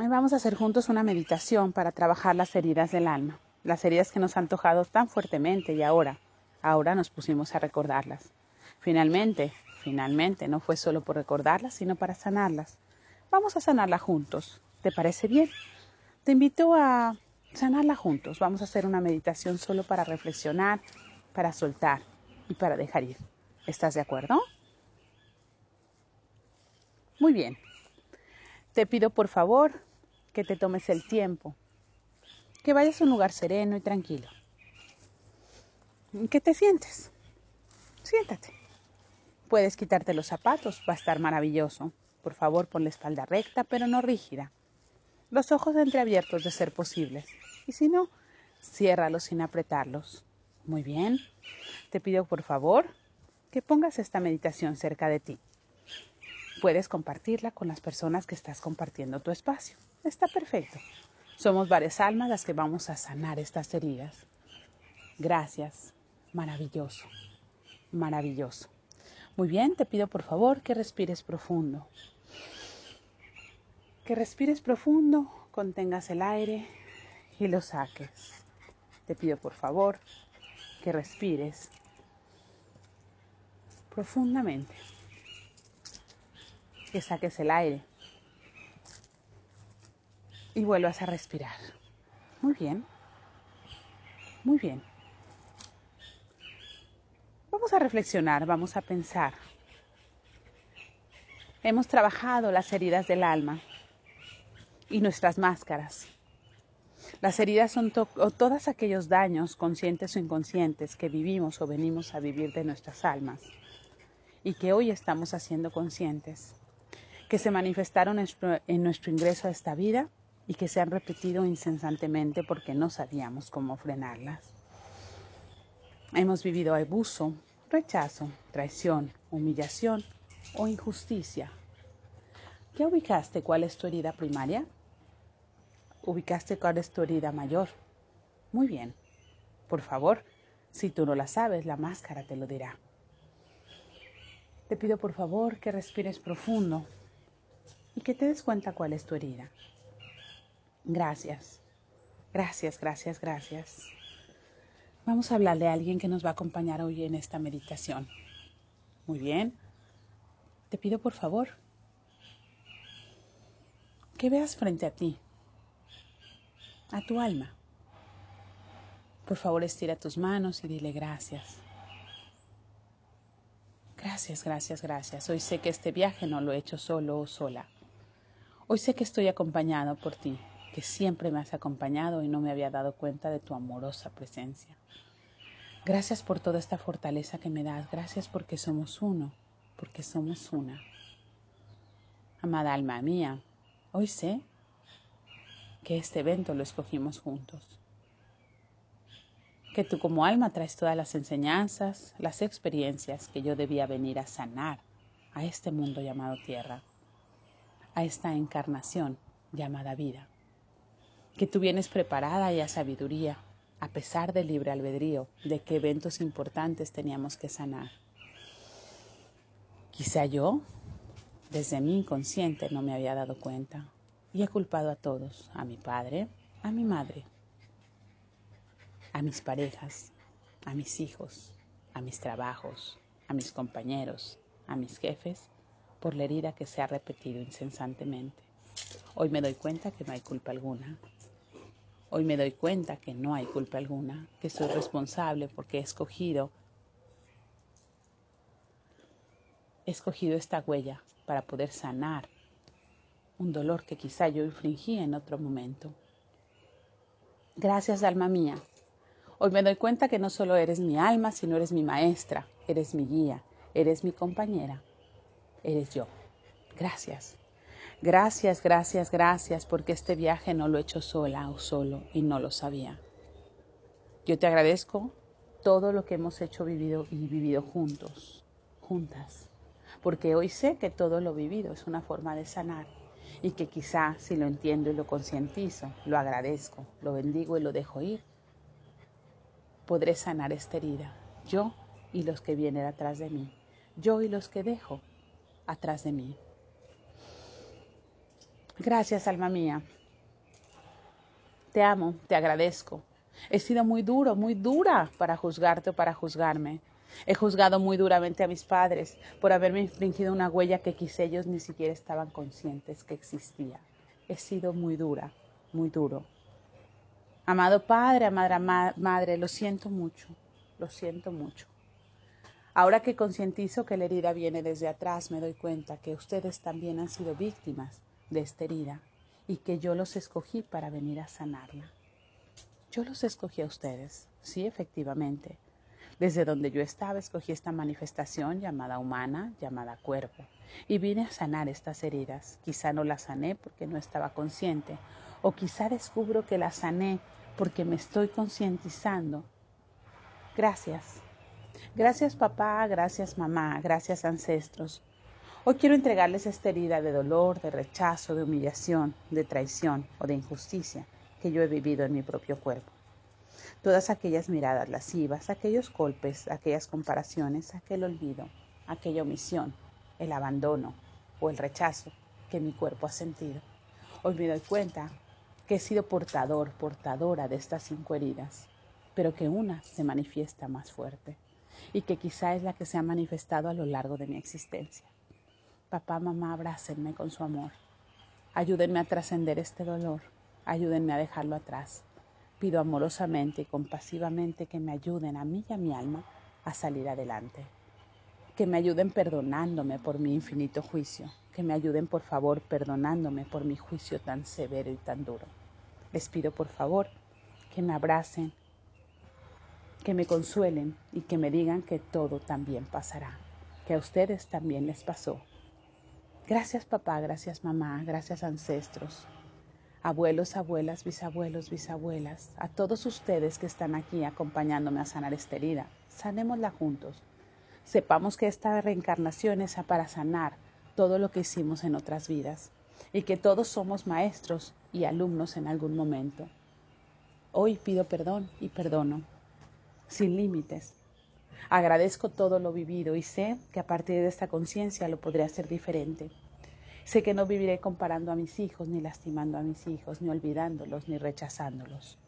Hoy vamos a hacer juntos una meditación para trabajar las heridas del alma, las heridas que nos han tocado tan fuertemente y ahora, ahora nos pusimos a recordarlas. Finalmente, finalmente, no fue solo por recordarlas, sino para sanarlas. Vamos a sanarla juntos. ¿Te parece bien? Te invito a sanarla juntos. Vamos a hacer una meditación solo para reflexionar, para soltar y para dejar ir. ¿Estás de acuerdo? Muy bien. Te pido por favor que te tomes el tiempo, que vayas a un lugar sereno y tranquilo. ¿Qué te sientes? Siéntate. Puedes quitarte los zapatos, va a estar maravilloso. Por favor, pon la espalda recta, pero no rígida. Los ojos entreabiertos de ser posible. Y si no, ciérralos sin apretarlos. Muy bien. Te pido por favor que pongas esta meditación cerca de ti. Puedes compartirla con las personas que estás compartiendo tu espacio. Está perfecto. Somos varias almas las que vamos a sanar estas heridas. Gracias. Maravilloso. Maravilloso. Muy bien, te pido por favor que respires profundo. Que respires profundo, contengas el aire y lo saques. Te pido por favor que respires profundamente. Que saques el aire y vuelvas a respirar. Muy bien. Muy bien. Vamos a reflexionar, vamos a pensar. Hemos trabajado las heridas del alma y nuestras máscaras. Las heridas son todos aquellos daños, conscientes o inconscientes, que vivimos o venimos a vivir de nuestras almas y que hoy estamos haciendo conscientes, que se manifestaron en nuestro ingreso a esta vida y que se han repetido incesantemente porque no sabíamos cómo frenarlas. Hemos vivido abuso, rechazo, traición, humillación o injusticia. ¿Ya ubicaste cuál es tu herida primaria? ¿Ubicaste cuál es tu herida mayor? Muy bien. Por favor, si tú no la sabes, la máscara te lo dirá. Te pido por favor que respires profundo y que te des cuenta cuál es tu herida. Gracias. Gracias, gracias, gracias. Vamos a hablarle a alguien que nos va a acompañar hoy en esta meditación. Muy bien. Te pido por favor que veas frente a ti, a tu alma. Por favor, estira tus manos y dile gracias. Gracias, gracias, gracias. Hoy sé que este viaje no lo he hecho solo o sola. Hoy sé que estoy acompañado por ti que siempre me has acompañado y no me había dado cuenta de tu amorosa presencia. Gracias por toda esta fortaleza que me das. Gracias porque somos uno, porque somos una. Amada alma mía, hoy sé que este evento lo escogimos juntos. Que tú como alma traes todas las enseñanzas, las experiencias que yo debía venir a sanar a este mundo llamado tierra, a esta encarnación llamada vida que tú vienes preparada y a sabiduría, a pesar del libre albedrío, de qué eventos importantes teníamos que sanar. Quizá yo, desde mi inconsciente, no me había dado cuenta y he culpado a todos, a mi padre, a mi madre, a mis parejas, a mis hijos, a mis trabajos, a mis compañeros, a mis jefes, por la herida que se ha repetido incesantemente. Hoy me doy cuenta que no hay culpa alguna, Hoy me doy cuenta que no hay culpa alguna, que soy responsable porque he escogido, escogido esta huella para poder sanar un dolor que quizá yo infringí en otro momento. Gracias, alma mía. Hoy me doy cuenta que no solo eres mi alma, sino eres mi maestra, eres mi guía, eres mi compañera, eres yo. Gracias. Gracias, gracias, gracias, porque este viaje no lo he hecho sola o solo y no lo sabía. Yo te agradezco todo lo que hemos hecho vivido y vivido juntos, juntas, porque hoy sé que todo lo vivido es una forma de sanar y que quizá si lo entiendo y lo concientizo, lo agradezco, lo bendigo y lo dejo ir, podré sanar esta herida, yo y los que vienen atrás de mí, yo y los que dejo atrás de mí. Gracias, alma mía. Te amo, te agradezco. He sido muy duro, muy dura para juzgarte o para juzgarme. He juzgado muy duramente a mis padres por haberme infringido una huella que quizá ellos ni siquiera estaban conscientes que existía. He sido muy dura, muy duro. Amado padre, amada madre, lo siento mucho, lo siento mucho. Ahora que concientizo que la herida viene desde atrás, me doy cuenta que ustedes también han sido víctimas de esta herida y que yo los escogí para venir a sanarla. Yo los escogí a ustedes, sí, efectivamente. Desde donde yo estaba escogí esta manifestación llamada humana, llamada cuerpo, y vine a sanar estas heridas. Quizá no las sané porque no estaba consciente, o quizá descubro que las sané porque me estoy concientizando. Gracias. Gracias papá, gracias mamá, gracias ancestros. Hoy quiero entregarles esta herida de dolor, de rechazo, de humillación, de traición o de injusticia que yo he vivido en mi propio cuerpo todas aquellas miradas lascivas, aquellos golpes, aquellas comparaciones, aquel olvido, aquella omisión, el abandono o el rechazo que mi cuerpo ha sentido. Hoy me doy cuenta que he sido portador, portadora de estas cinco heridas, pero que una se manifiesta más fuerte y que quizá es la que se ha manifestado a lo largo de mi existencia. Papá, mamá, abrácenme con su amor. Ayúdenme a trascender este dolor. Ayúdenme a dejarlo atrás. Pido amorosamente y compasivamente que me ayuden a mí y a mi alma a salir adelante. Que me ayuden perdonándome por mi infinito juicio. Que me ayuden por favor perdonándome por mi juicio tan severo y tan duro. Les pido por favor que me abracen, que me consuelen y que me digan que todo también pasará, que a ustedes también les pasó. Gracias papá, gracias mamá, gracias ancestros, abuelos, abuelas, bisabuelos, bisabuelas, a todos ustedes que están aquí acompañándome a sanar esta herida. Sanémosla juntos. Sepamos que esta reencarnación es para sanar todo lo que hicimos en otras vidas y que todos somos maestros y alumnos en algún momento. Hoy pido perdón y perdono, sin límites. Agradezco todo lo vivido y sé que a partir de esta conciencia lo podré hacer diferente. Sé que no viviré comparando a mis hijos, ni lastimando a mis hijos, ni olvidándolos, ni rechazándolos.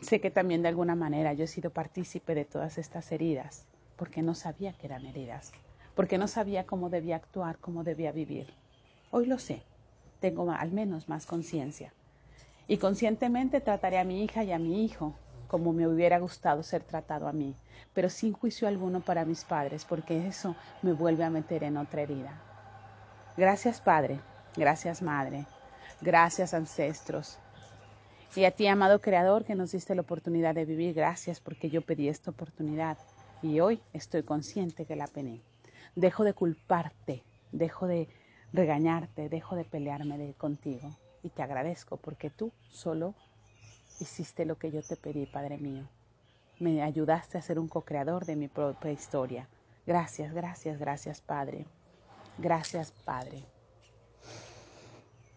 Sé que también de alguna manera yo he sido partícipe de todas estas heridas, porque no sabía que eran heridas, porque no sabía cómo debía actuar, cómo debía vivir. Hoy lo sé, tengo al menos más conciencia. Y conscientemente trataré a mi hija y a mi hijo como me hubiera gustado ser tratado a mí, pero sin juicio alguno para mis padres, porque eso me vuelve a meter en otra herida. Gracias Padre, gracias Madre, gracias ancestros. Y a ti, amado Creador, que nos diste la oportunidad de vivir, gracias porque yo pedí esta oportunidad y hoy estoy consciente que la pené. Dejo de culparte, dejo de regañarte, dejo de pelearme contigo y te agradezco porque tú solo hiciste lo que yo te pedí, Padre mío. Me ayudaste a ser un co-creador de mi propia historia. Gracias, gracias, gracias, Padre. Gracias, Padre.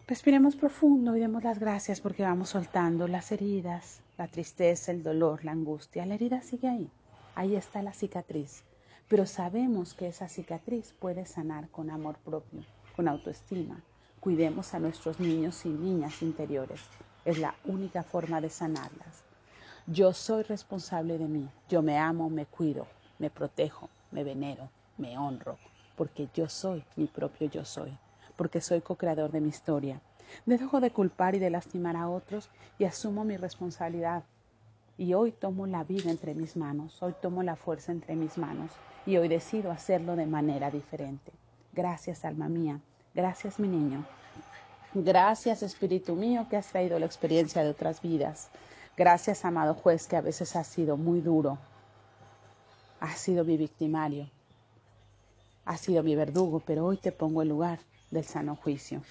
Respiremos profundo y demos las gracias porque vamos soltando las heridas, la tristeza, el dolor, la angustia. La herida sigue ahí. Ahí está la cicatriz. Pero sabemos que esa cicatriz puede sanar con amor propio, con autoestima. Cuidemos a nuestros niños y niñas interiores. Es la única forma de sanarlas. Yo soy responsable de mí. Yo me amo, me cuido, me protejo, me venero, me honro, porque yo soy mi propio yo soy, porque soy co-creador de mi historia. Dejo de culpar y de lastimar a otros y asumo mi responsabilidad. Y hoy tomo la vida entre mis manos, hoy tomo la fuerza entre mis manos y hoy decido hacerlo de manera diferente. Gracias, alma mía. Gracias, mi niño. Gracias, Espíritu mío, que has traído la experiencia de otras vidas. Gracias, amado juez, que a veces has sido muy duro. Has sido mi victimario. Has sido mi verdugo, pero hoy te pongo en lugar del sano juicio.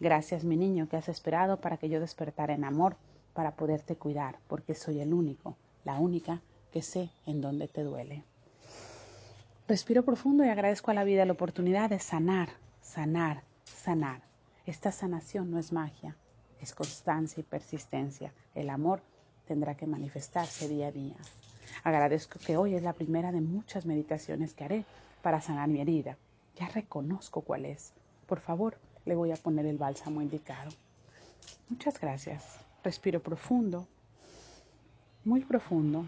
Gracias, mi niño, que has esperado para que yo despertara en amor, para poderte cuidar, porque soy el único, la única que sé en dónde te duele. Respiro profundo y agradezco a la vida la oportunidad de sanar, sanar, sanar esta sanación no es magia, es constancia y persistencia. El amor tendrá que manifestarse día a día. Agradezco que hoy es la primera de muchas meditaciones que haré para sanar mi herida. Ya reconozco cuál es. Por favor, le voy a poner el bálsamo indicado. Muchas gracias. Respiro profundo, muy profundo.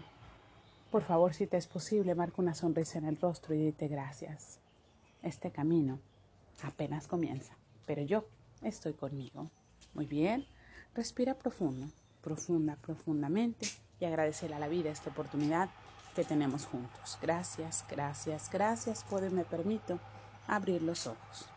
Por favor, si te es posible, marca una sonrisa en el rostro y dite gracias. Este camino apenas comienza, pero yo estoy conmigo. Muy bien, respira profundo, profunda, profundamente y agradecer a la vida esta oportunidad que tenemos juntos. Gracias, gracias, gracias por me permito abrir los ojos.